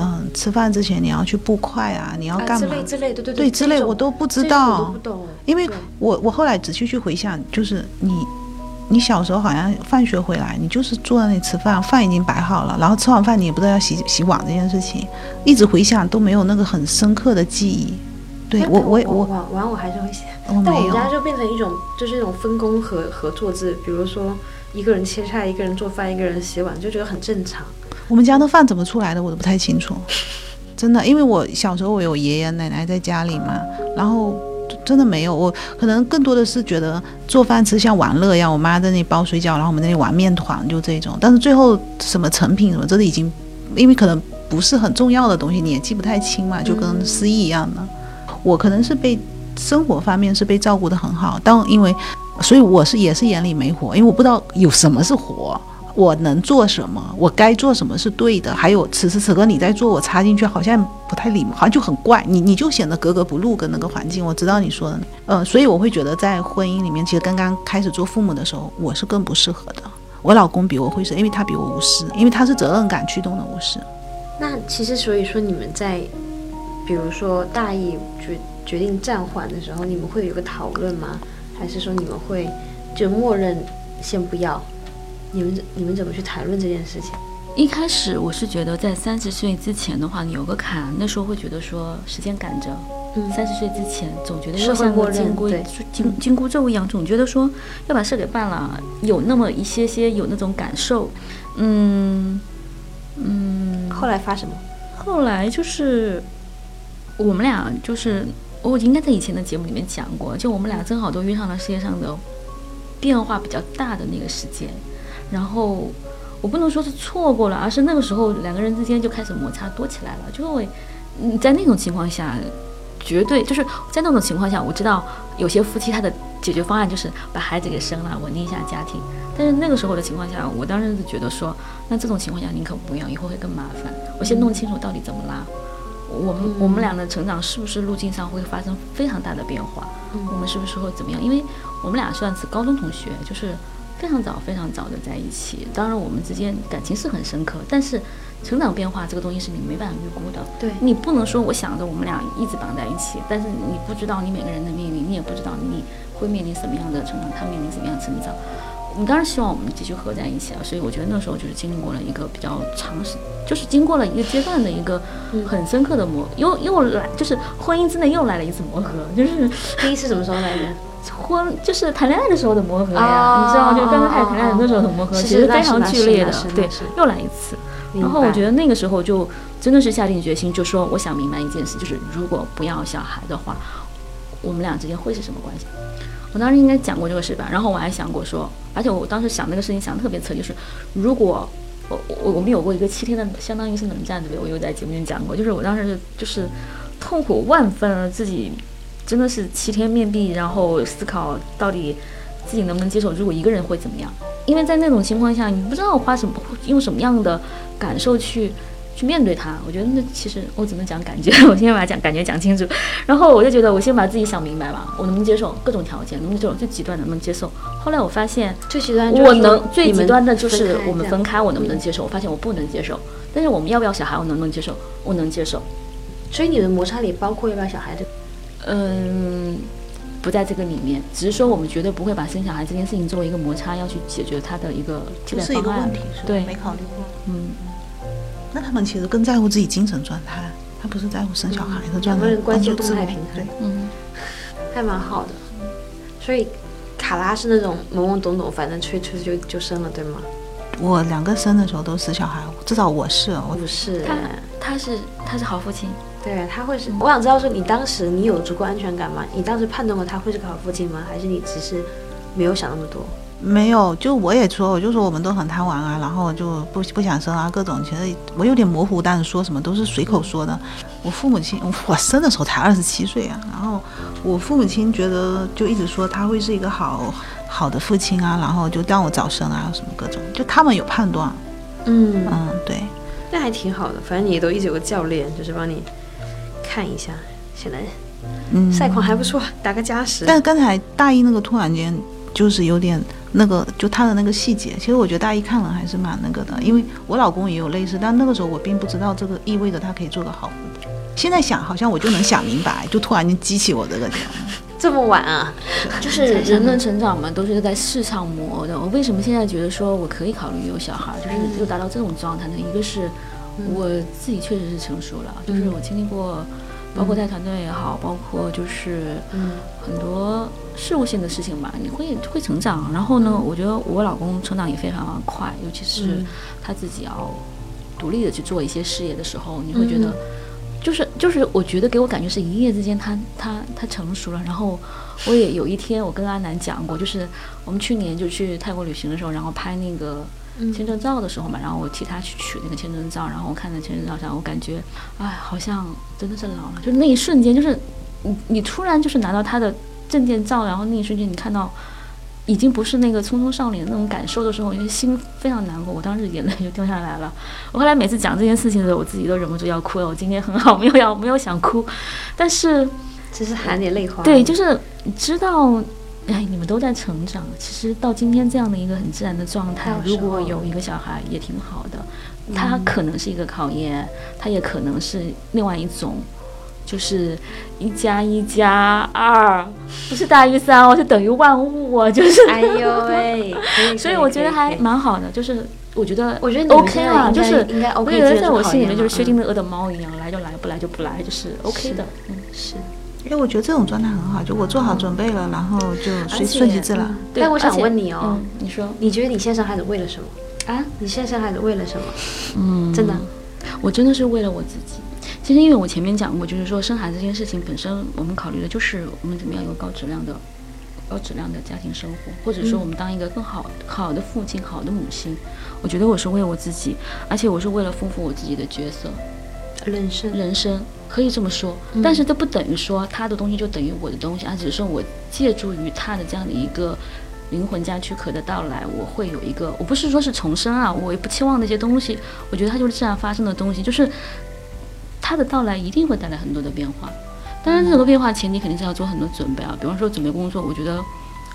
嗯，吃饭之前你要去布块啊，你要啊，干嘛？之类之类，对对对，之类我都不知道不，懂，因为我我后来仔细去回想，就是你，你小时候好像放学回来，你就是坐在那里吃饭，饭已经摆好了，然后吃完饭你也不知道要洗洗碗这件事情，一直回想都没有那个很深刻的记忆。对我我我我玩玩我还是会写，我没有，但我们家就变成一种就是一种分工和合作制，比如说一个人切菜，一个人做饭，一个人洗碗，就觉得很正常。我们家的饭怎么出来的我都不太清楚，真的，因为我小时候我有爷爷奶奶在家里嘛，然后。真的没有，我可能更多的是觉得做饭吃像玩乐一样，我妈在那里包水饺，然后我们在那里玩面团，就这种。但是最后什么成品什么，这都已经，因为可能不是很重要的东西，你也记不太清嘛，就跟失忆一样的。我可能是被生活方面是被照顾的很好，但因为，所以我是也是眼里没活，因为我不知道有什么是活。我能做什么，我该做什么是对的，还有此时此刻你在做，我插进去好像不太礼貌，好像就很怪，你你就显得格格不入跟那个环境。我知道你说的，呃，所以我会觉得在婚姻里面，其实刚刚开始做父母的时候，我是更不适合的。我老公比我会是，因为他比我无私，因为他是责任感驱动的无私。那其实所以说你们在，比如说大意决决定暂缓的时候，你们会有个讨论吗？还是说你们会就默认先不要？你们你们怎么去谈论这件事情？一开始我是觉得在三十岁之前的话，你有个坎，那时候会觉得说时间赶着，嗯。三十岁之前总觉得社又像个金箍对紧紧箍咒一样，总觉得说要把事给办了，有那么一些些有那种感受，嗯嗯，后来发什么？后来就是我们俩就是我应该在以前的节目里面讲过，就我们俩正好都遇上了世界上的变化比较大的那个时间，然后我不能说是错过了，而是那个时候两个人之间就开始摩擦多起来了，就会嗯在那种情况下。绝对就是在那种情况下，我知道有些夫妻他的解决方案就是把孩子给生了，稳定一下家庭。但是那个时候的情况下，我当时是觉得说，那这种情况下宁可不要，以后会更麻烦。我先弄清楚到底怎么啦，我们我们俩的成长是不是路径上会发生非常大的变化？我们是不是会怎么样？因为我们俩算是高中同学，就是非常早非常早的在一起。当然我们之间感情是很深刻，但是成长变化这个东西是你没办法预估的。对你不能说我想着我们俩一直绑在一起，但是你不知道你每个人的命运，你也不知道你会面临什么样的成长，他面临什么样的成长。我们当然希望我们继续合在一起啊，所以我觉得那时候就是经历过了一个比较长时，就是经过了一个阶段的一个很深刻的磨，又又来就是婚姻之内又来了一次磨合，就是第一次什么时候来着？婚就是谈恋爱的时候的磨合呀，哦你知道，就刚刚开始谈恋爱的那时候的磨合，是其实非常剧烈的对，又来一次。然后我觉得那个时候就真的是下定决心，就说我想明白一件事，就是如果不要小孩的话，我们俩之间会是什么关系？我当时应该讲过这个事吧，然后我还想过说，而且我当时想那个事情想得特别彻底，就是如果我我我们有过一个七天的，相当于是冷战，对不对？我有在节目里面讲过，就是我当时就是痛苦万分，自己真的是七天面壁，然后思考到底自己能不能接受，如果一个人会怎么样？因为在那种情况下，你不知道花什么用什么样的感受去去面对他。我觉得那其实我只能讲感觉，我先把讲感觉讲清楚，然后我就觉得我先把自己想明白吧，我能不能接受各种条件，能不能接受最极端能不能接受？后来我发现最极端我能最极端的就是我们分开，我能不能接受？我发现我不能接受。但是我们要不要小孩，我能不能接受？我能接受。所以你的摩擦里包括要不要小孩这个。嗯，不在这个里面，只是说我们绝对不会把生小孩这件事情作为一个摩擦，要去解决它的一个替不是一代方案。个问题，是吧对没考虑过。嗯，那他们其实更在乎自己精神状态，他不是在乎生小孩的状态，两个人关注自我动态平衡，嗯，还蛮好的。所以卡拉是那种懵懵懂懂，反正吹吹就就生了，对吗？我两个生的时候都是小孩，至少我是我不是，他他是他是好父亲，对，他会是。我想知道说，你当时你有足够安全感吗？你当时判断过他会是个好父亲吗？还是你只是没有想那么多？没有，就我也说，我就说我们都很贪玩啊，然后就不不想生啊，各种。其实我有点模糊，但是说什么都是随口说的。我父母亲，我生的时候才二十七岁啊，然后我父母亲觉得就一直说他会是一个好好的父亲啊，然后就让我早生啊，什么各种，就他们有判断。嗯，嗯，对，那还挺好的。反正你都一直有个教练，就是帮你看一下。现在嗯，赛况还不错，打个加时。但是刚才大一那个突然间就是有点那个，就他的那个细节，其实我觉得大一看了还是蛮那个的，因为我老公也有类似，但那个时候我并不知道这个意味着他可以做个好。现在想好像我就能想明白，就突然间激起我这个点。这么晚啊？就是人的成长嘛，都是在世上磨的。我为什么现在觉得说我可以考虑有小孩，就是又达到这种状态呢？一个是我自己确实是成熟了，就是我经历过，包括带团队也好，包括就是嗯很多事务性的事情吧，你会会成长。然后呢，我觉得我老公成长也非常快，尤其是嗯他自己要独立的去做一些事业的时候，你会觉得嗯。就是就是，我觉得给我感觉是一夜之间他他他成熟了。然后我也有一天我跟阿南讲过，就是我们去年就去泰国旅行的时候，然后拍那个签证照的时候嘛，然后我替他去取那个签证照，然后我看在签证照上，我感觉，哎，好像真的是老了。就是那一瞬间，就是你你突然就是拿到他的证件照，然后那一瞬间你看到已经不是那个匆匆少年那种感受的时候，因为心非常难过，我当时眼泪就掉下来了。(laughs) 我后来每次讲这件事情的时候，我自己都忍不住要哭了。我今天很好，没有要没有想哭，(laughs) 但是只是含点泪花。对，就是知道。哎，你们都在成长。其实到今天这样的一个很自然的状态，如果有一个小孩也挺好的。他可能是一个考验，他也可能是另外一种，就是一加一加二不是大于三哦，是等于万物哦，就是。哎呦喂！(laughs) 所以我觉得还蛮好的，就是我觉得我觉得 OK 啊，就是应该 OK。我觉得在我心里面就是薛定谔的猫一样，来就来，不来就不来，就是 OK 的。嗯，是。因为我觉得这种状态很好，就我做好准备了，然后就顺顺其自然。但我想问你哦，你说，你觉得你现在生孩子为了什么啊？你现在生孩子为了什么？嗯，真的，我真的是为了我自己。其实因为我前面讲过，就是说生孩子这件事情本身，我们考虑的就是我们怎么样有高质量的、高质量的家庭生活，或者说我们当一个更好好的父亲、好的母亲。我觉得我是为我自己，而且我是为了丰富我自己的角色。人生，人生可以这么说，但是这不等于说他的东西就等于我的东西，而只是说我借助于他的这样的一个灵魂加躯壳的到来，我会有一个，我不是说是重生啊，我也不期望那些东西，我觉得它就是自然发生的东西，就是它的到来一定会带来很多的变化。当然，这个变化前提肯定是要做很多准备啊，比方说准备工作，我觉得，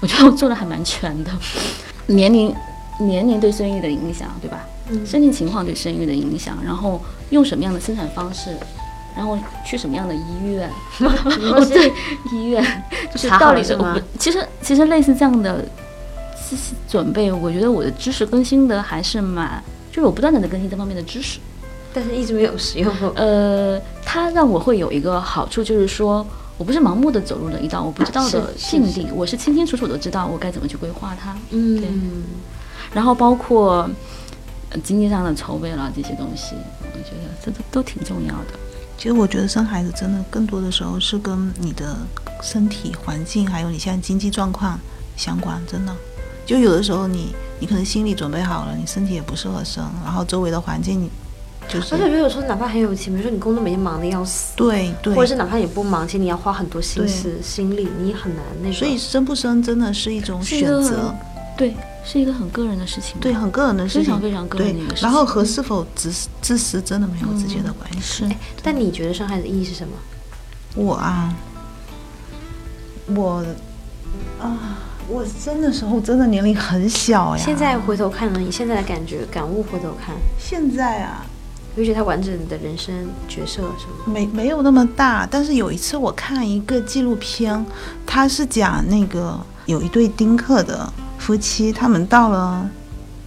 我觉得我做的还蛮全的。(laughs) 年龄，年龄对生育的影响，对吧？身体情况对生育的影响，然后用什么样的生产方式，然后去什么样的医院？(laughs) 哦，对，医院就是到底是不？其实其实类似这样的知识准备，我觉得我的知识更新的还是蛮，就是我不断的在更新这方面的知识，但是一直没有使用过。呃，它让我会有一个好处，就是说我不是盲目的走入了一道我不知道的境地，我是清清楚楚的知道我该怎么去规划它。嗯，对。然后包括。经济上的筹备了这些东西，我觉得这都都挺重要的。其实我觉得生孩子真的更多的时候是跟你的身体环境，还有你现在经济状况相关。真的，就有的时候你你可能心理准备好了，你身体也不适合生，然后周围的环境就是。而且有时候哪怕很有钱，比如说你工作每天忙的要死，对对，或者是哪怕你不忙，其实你要花很多心思心力，你很难那个。所以生不生真的是一种选择，对。是一个很个人的事情，对，很个人的事情，非常非常个人的一个事情。然后和是否自自私真的没有直接的关系。是，但你觉得伤害的意义是什么？我啊，我啊，我生的时候真的年龄很小呀。现在回头看呢，你现在的感觉感悟，回头看，现在啊，你觉得他完整的人生角色什么？没没有那么大，但是有一次我看一个纪录片，他是讲那个有一对丁克的。夫妻他们到了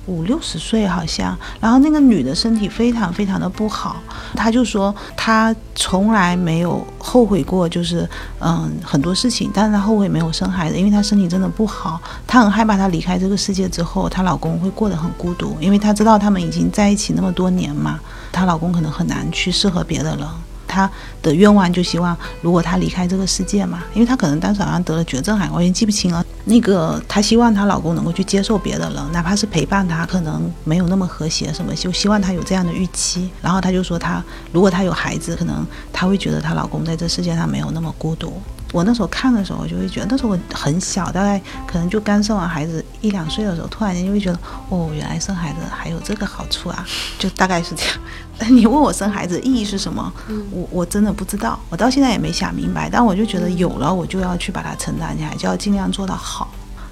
五六十岁好像，然后那个女的身体非常非常的不好，她就说她从来没有后悔过，就是嗯很多事情，但是她后悔没有生孩子，因为她身体真的不好，她很害怕她离开这个世界之后，她老公会过得很孤独，因为她知道他们已经在一起那么多年嘛，她老公可能很难去适合别的人。她的愿望就希望，如果她离开这个世界嘛，因为她可能当时好像得了绝症，还我已经记不清了。那个她希望她老公能够去接受别的人，哪怕是陪伴她，可能没有那么和谐什么，就希望她有这样的预期。然后她就说，她如果她有孩子，可能她会觉得她老公在这世界上没有那么孤独。我那时候看的时候，我就会觉得，那时候我很小，大概可能就刚生完孩子一两岁的时候，突然间就会觉得，哦，原来生孩子还有这个好处啊，就大概是这样。(laughs) 你问我生孩子意义是什么？我我真的不知道，我到现在也没想明白。但我就觉得有了，我就要去把它承担起来，就要尽量做到好。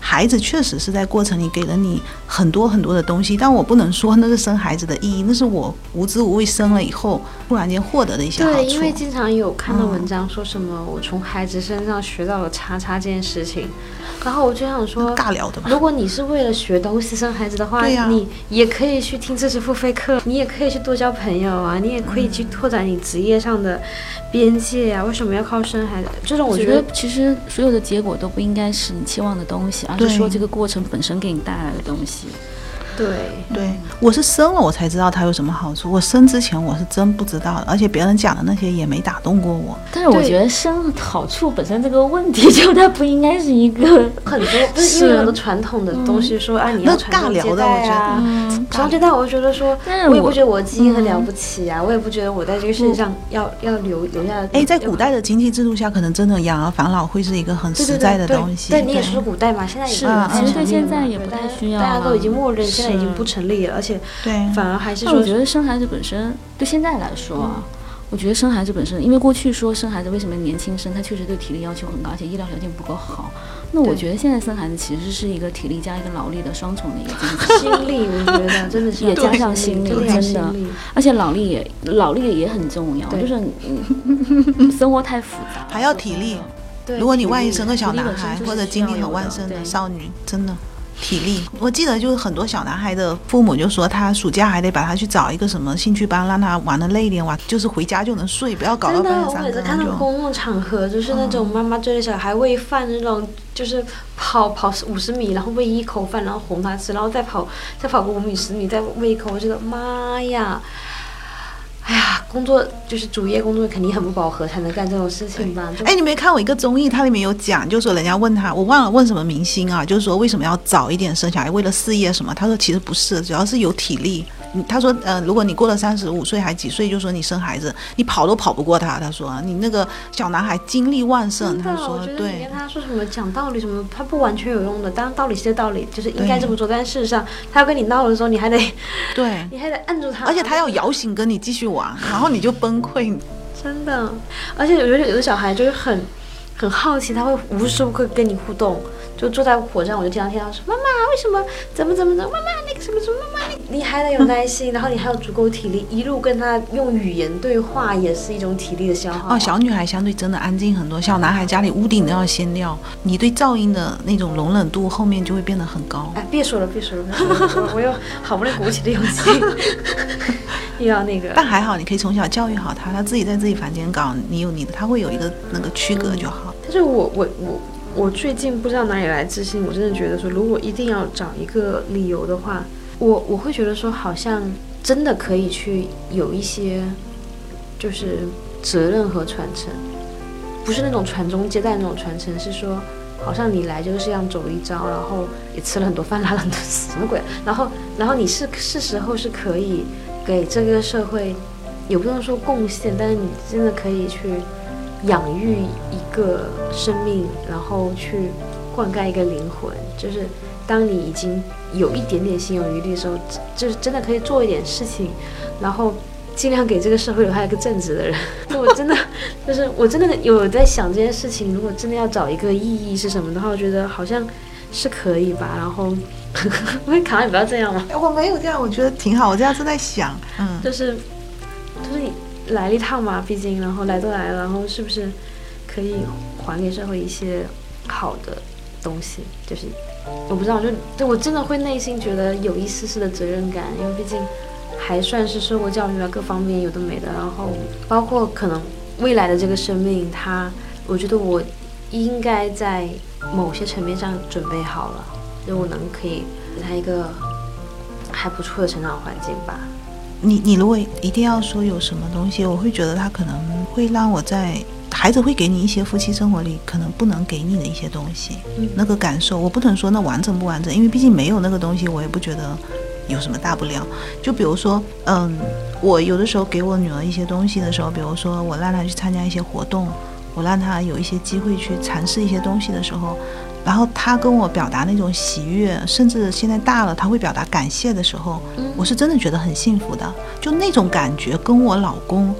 孩子确实是在过程里给了你很多很多的东西，但我不能说那是生孩子的意义，那是我无知无畏生了以后突然间获得的一些好处。对，因为经常有看到文章说什么，我从孩子身上学到了叉叉这件事情。然后我就想说，尬聊的如果你是为了学东西生孩子的话，你也可以去听知识付费课，你也可以去多交朋友啊，你也可以去拓展你职业上的边界呀。为什么要靠生孩子？这种我觉得其实所有的结果都不应该是你期望的东西，而是说这个过程本身给你带来的东西。对，对，我是生了我才知道它有什么好处，我生之前我是真不知道的，而且别人讲的那些也没打动过我。但是我觉得生好处本身这个问题，就它不应该是一个很多不是因为有很多传统的东西说，啊，你那要传宗接尬聊的代啊，嗯。传宗接代，我就觉得说，但是我我也不觉得我基因很了不起啊，我也不觉得我在这个世界上要要留留下。哎，在古代的经济制度下，可能真的养儿防老会是一个很对对对实在的对东西。对，你也是古代嘛，现在也是其实对现在也不太需要大家都已经默认，在已经不成立了，而且对。反而还是说我觉得生孩子本身对现在来说啊，我觉得生孩子本身，因为过去说生孩子为什么年轻生，他确实对体力要求很高，而且医疗条件不够好。那我觉得现在生孩子其实是一个体力加一个劳力的双重的一个经济，心力，我觉得真的是也加上心力真的而且脑力也脑力也很重要，就是嗯 (laughs) 生活太复杂了，还要体力。对。如果你万一生个小男孩或者精力很旺盛的少女，真的体力。我记得就是很多小男孩的父母就说，他暑假还得把他去找一个什么兴趣班，让他玩的累一点，玩就是回家就能睡，不要搞到真的，半夜三我每次看。到公共场合，就是那种妈妈追着小孩喂饭那种，就是跑跑五十米，然后喂一口饭，然后哄他吃，然后再跑再跑个五米十米，再喂一口，我觉得妈呀！哎呀，工作就是主业工作肯定很不饱和，才能干这种事情吧？就哎，你没看我一个综艺，它里面有讲，就说人家问他，我忘了问什么明星啊，就是说为什么要早一点生小孩，为了事业什么？他说其实不是，主要是有体力。你他说，呃，如果你过了三十五岁还几岁，就说你生孩子，你跑都跑不过他。他说你那个小男孩精力旺盛，他说对你跟。他说什么讲道理什么，他不完全有用的。当然道理是道理，就是应该这么做，但事实上他要跟你闹的时候，你还得对，(laughs) 你还得按住他，而且他要摇醒跟你继续玩，然后你就崩溃。真的，而且我觉得有的小孩就是很很好奇，他会无时无刻跟你互动。就坐在火车上，我就经常听到说：“妈妈，为什么怎么怎么怎么？妈妈那个什么什么？妈妈你你还得有耐心，然后你还有足够体力，一路跟他用语言对话，也是一种体力的消耗。”哦，小女孩相对真的安静很多，小男孩家里屋顶都要掀掉，你对噪音的那种容忍度后面就会变得很高。哎，别说了，别说了，别说了我我又好不容易鼓起的勇气，又 (laughs) 要那个。但还好，你可以从小教育好他，他自己在自己房间搞，你有你的，他会有一个那个区隔就好。但是我我我我最近不知道哪里来自信，我真的觉得说，如果一定要找一个理由的话，我我会觉得说，好像真的可以去有一些就是责任和传承，不是那种传宗接代那种传承，是说。好像你来就是要走一遭，然后也吃了很多饭，拉了很多屎，什么鬼？然后，然后你是是时候是可以给这个社会，也不能说贡献，但是你真的可以去养育一个生命，然后去灌溉一个灵魂。就是当你已经有一点点心有余力的时候，就是真的可以做一点事情，然后尽量给这个社会留下一个正直的人。(laughs) 我真的就是我真的有在想这件事情，如果真的要找一个意义是什么的话，我觉得好像是可以吧。然后，(laughs) 喂，卡，你不要这样嘛。我没有这样，我觉得挺好。我这样正在想，嗯，就是就是你来了一趟嘛，毕竟然后来都来了，然后是不是可以还给社会一些好的东西？就是我不知道，就就我真的会内心觉得有一丝丝的责任感，因为毕竟还算是受过教育啊，各方面有的没的，然后包括可能未来的这个生命，它我觉得我应该在某些层面上准备好了，就我能可以给他一个还不错的成长环境吧。你你如果一定要说有什么东西，我会觉得他可能会让我在孩子会给你一些夫妻生活里可能不能给你的一些东西，嗯那个感受，我不能说那完整不完整，因为毕竟没有那个东西，我也不觉得有什么大不了。就比如说，嗯，我有的时候给我女儿一些东西的时候，比如说我让她去参加一些活动，我让她有一些机会去尝试一些东西的时候，然后他跟我表达那种喜悦，甚至现在大了，他会表达感谢的时候，我是真的觉得很幸福的。就那种感觉，跟我老公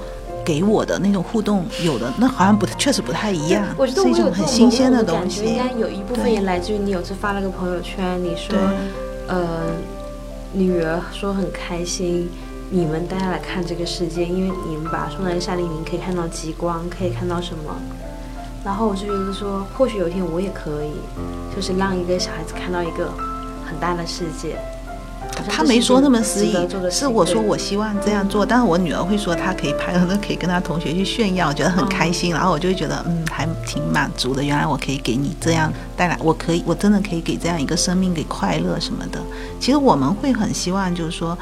给我的那种互动有的，那好像不确实不太一样，我觉得是一种我有很新鲜的东西感觉应。该有一部分对也来自于你有次发了个朋友圈，你说，呃，女儿说很开心，你们带她来看这个世界，因为你们把她送来夏令营，可以看到极光，可以看到什么。然后我就觉得说，或许有一天我也可以，就是让一个小孩子看到一个很大的世界。他没说那么私肆意，是我说我希望这样做，但是我女儿会说她可以拍了，那可以跟她同学去炫耀，觉得很开心，然后我就会觉得嗯，还挺满足的。原来我可以给你这样带来，我可以，我真的可以给这样一个生命给快乐什么的。其实我们会很希望，就是说，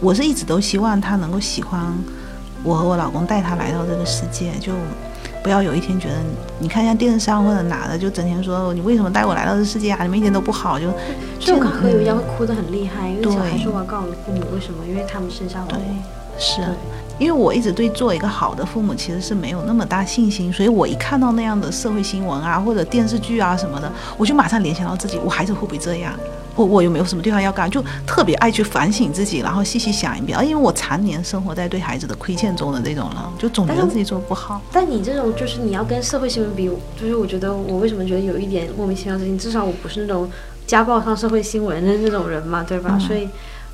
我是一直都希望他能够喜欢我和我老公带他来到这个世界，就。不要有一天觉得，你看一下电视上或者哪的，就整天说你为什么带我来到这世界啊？你们一点都不好，就就我刚和有一样会哭得很厉害，因为小孩说我要告诉父母为什么？因为他们生下我。对，是，因为我一直对做一个好的父母其实是没有那么大信心，所以我一看到那样的社会新闻啊或者电视剧啊什么的，我就马上联想到自己，我孩子会不会这样？我 (laughs) 我有没有什么地方要改？就特别爱去反省自己，然后细细想一遍。啊因为我常年生活在对孩子的亏欠中的这种人，就总觉得自己做不好。但你这种就是你要跟社会新闻比，就是我觉得我为什么觉得有一点莫名其妙的事情，至少我不是那种家暴上社会新闻的那种人嘛，对吧？所以。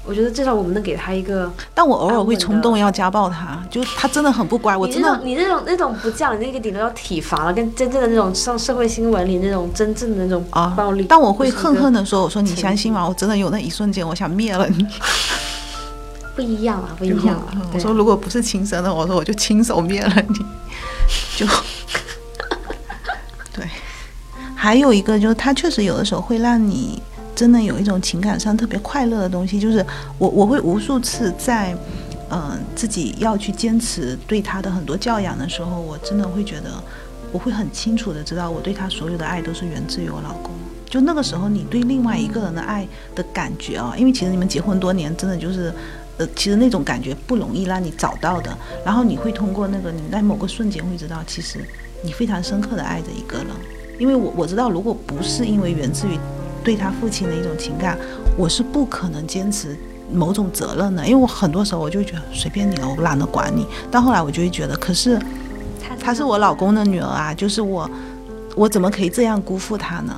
我觉得至少我们能给他一个，但我偶尔会冲动要家暴他，就他真的很不乖。我真的，你那种那种不叫，你那个顶多要体罚了，跟真正的那种上社会新闻里那种真正的那种啊暴力。但我会恨恨的说：“我说你相信吗？我真的有那一瞬间，我想灭了你。”不一样啊，不一样啊！我说如果不是亲生的，我说我就亲手灭了你。(laughs) 就 (laughs) 对，还有一个就是他确实有的时候会让你。真的有一种情感上特别快乐的东西，就是我我会无数次在，嗯，自己要去坚持对他的很多教养的时候，我真的会觉得，我会很清楚的知道，我对他所有的爱都是源自于我老公。就那个时候，你对另外一个人的爱的感觉啊，因为其实你们结婚多年，真的就是，呃，其实那种感觉不容易让你找到的。然后你会通过那个，你在某个瞬间会知道，其实你非常深刻的爱着一个人。因为我我知道，如果不是因为源自于。对他父亲的一种情感，我是不可能坚持某种责任的，因为我很多时候我就觉得随便你了，我懒得管你。到后来我就会觉得，可是她是我老公的女儿啊，就是我，我怎么可以这样辜负她呢？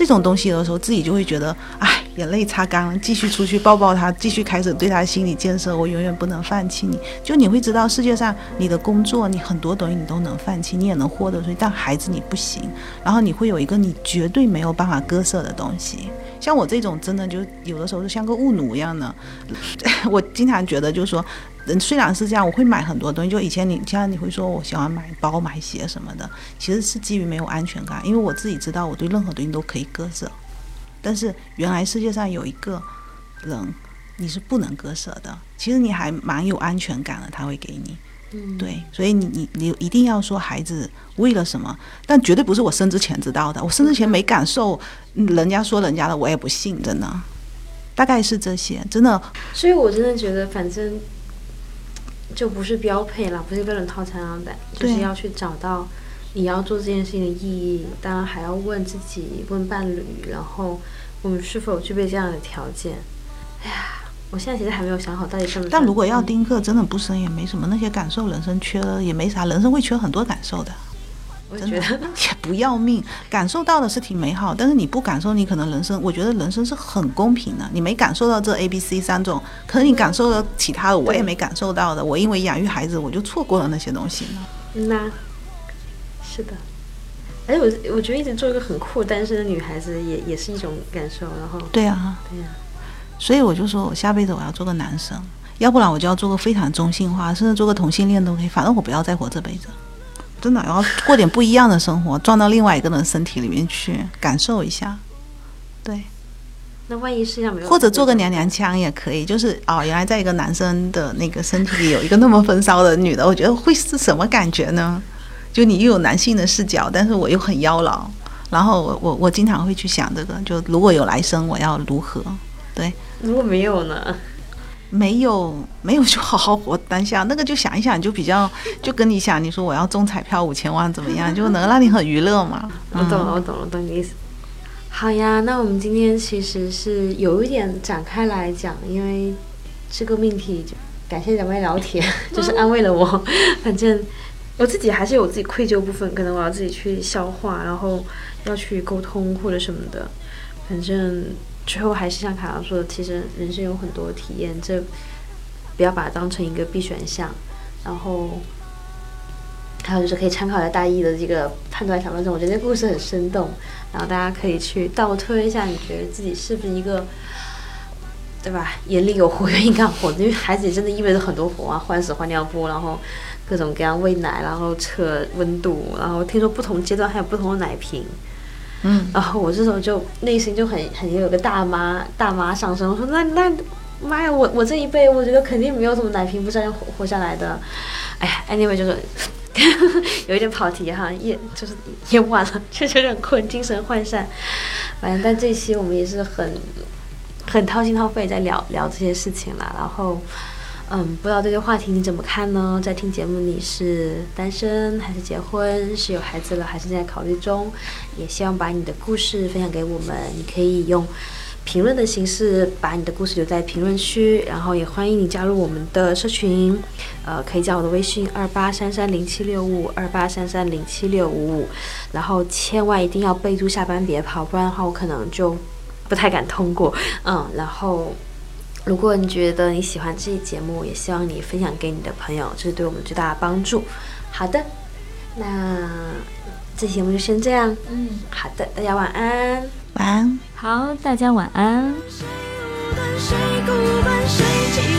这种东西的时候自己就会觉得，哎，眼泪擦干了，继续出去抱抱他，继续开始对他心理建设。我永远不能放弃你。就你会知道，世界上你的工作，你很多东西你都能放弃，你也能获得所以，但孩子你不行。然后你会有一个你绝对没有办法割舍的东西。像我这种，真的就有的时候是像个务奴一样的。(laughs) 我经常觉得，就是说。嗯，虽然是这样，我会买很多东西。就以前你像你会说我喜欢买包、买鞋什么的，其实是基于没有安全感，因为我自己知道我对任何东西都可以割舍。但是原来世界上有一个人你是不能割舍的，其实你还蛮有安全感的，他会给你。嗯，对，所以你你你一定要说孩子为了什么，但绝对不是我生之前知道的，我生之前没感受，人家说人家的我也不信，真的。大概是这些，真的。所以我真的觉得，反正。就不是标配了，不是标准套餐了呗，就是要去找到你要做这件事情的意义。当然还要问自己，问伴侣，然后我们是否具备这样的条件。哎呀，我现在其实还没有想好到底什么。但如果要丁克，真的不生也没什么，那些感受人生缺了也没啥，人生会缺很多感受的。我觉得也不要命，感受到的是挺美好，但是你不感受，你可能人生，我觉得人生是很公平的。你没感受到这 A、B、C 三种，可能你感受到其他的，我也没感受到的。我因为养育孩子，我就错过了那些东西呢。那，是的。哎，我我觉得一直做一个很酷单身的女孩子，也也是一种感受。然后，对啊，对呀。所以我就说我下辈子我要做个男生，要不然我就要做个非常中性化，甚至做个同性恋都可以。反正我不要再活这辈子。真的，然后过点不一样的生活，撞到另外一个人身体里面去感受一下，对。那万一世界上没有，或者做个娘娘腔也可以，就是哦，原来在一个男生的那个身体里有一个那么风骚的女的，我觉得会是什么感觉呢？就你又有男性的视角，但是我又很妖娆，然后我我我经常会去想这个，就如果有来生，我要如何？对，如果没有呢？没有没有，就好好活当下。那个就想一想，就比较就跟你想，你说我要中彩票五千万怎么样，就能让你很娱乐嘛。(laughs) 我懂了，我懂了，懂你意思。好呀，那我们今天其实是有一点展开来讲，因为这个命题，就感谢两位老铁，(laughs) 就是安慰了我。(laughs) 反正我自己还是有自己愧疚部分，可能我要自己去消化，然后要去沟通或者什么的。反正。最后还是像卡拉说的，其实人生有很多体验，这不要把它当成一个必选项。然后还有就是可以参考一下大一的这个判断小分钟，我觉得这故事很生动。然后大家可以去倒推一下，你觉得自己是不是一个对吧？眼里有活，愿意干活，因为孩子也真的意味着很多活啊，换屎、换尿布，然后各种各样喂奶，然后测温度，然后听说不同阶段还有不同的奶瓶。嗯，然后我这时候就内心就很很有个大妈大妈上身，我说那那妈呀，我我这一辈我觉得肯定没有什么奶瓶不这样活活下来的。哎呀，anyway 就是有一点跑题哈，夜就是也晚了，确实有点困，精神涣散。反正但这期我们也是很很掏心掏肺在聊聊这些事情了，然后。嗯，不知道这个话题你怎么看呢？在听节目你是单身还是结婚？是有孩子了还是正在考虑中？也希望把你的故事分享给我们，你可以用评论的形式把你的故事留在评论区，然后也欢迎你加入我们的社群，呃，可以加我的微信二八三三零七六五二八三三零七六五五，然后千万一定要备注下班别跑，不然的话我可能就不太敢通过，嗯，然后。如果你觉得你喜欢这期节目，也希望你分享给你的朋友，这是对我们最大的帮助。好的，那这期节目就先这样。嗯，好的，大家晚安。晚安。好，大家晚安。谁孤单谁